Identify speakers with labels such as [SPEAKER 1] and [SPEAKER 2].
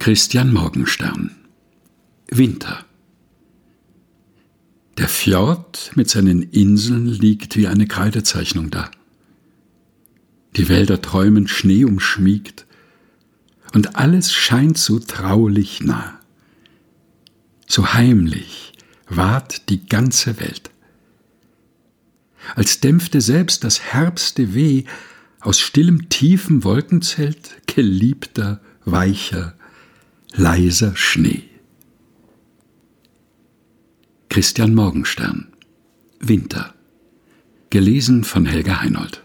[SPEAKER 1] Christian Morgenstern Winter Der Fjord mit seinen Inseln liegt wie eine Kreidezeichnung da. Die Wälder träumen Schnee umschmiegt, und alles scheint so traulich nah. So heimlich ward die ganze Welt. Als dämpfte selbst das herbste Weh aus stillem tiefen Wolkenzelt geliebter, weicher, leiser Schnee. Christian Morgenstern. Winter. Gelesen von Helga Heinold